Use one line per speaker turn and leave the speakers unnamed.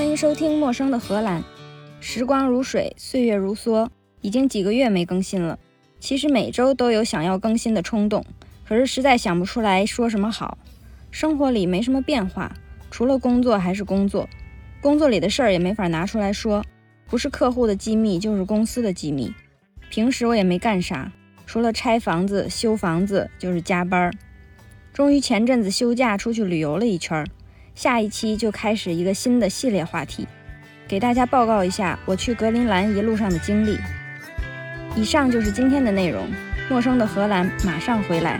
欢迎收听《陌生的荷兰》。时光如水，岁月如梭，已经几个月没更新了。其实每周都有想要更新的冲动，可是实在想不出来说什么好。生活里没什么变化，除了工作还是工作，工作里的事儿也没法拿出来说，不是客户的机密就是公司的机密。平时我也没干啥，除了拆房子、修房子就是加班儿。终于前阵子休假出去旅游了一圈儿。下一期就开始一个新的系列话题，给大家报告一下我去格陵兰一路上的经历。以上就是今天的内容，陌生的荷兰马上回来。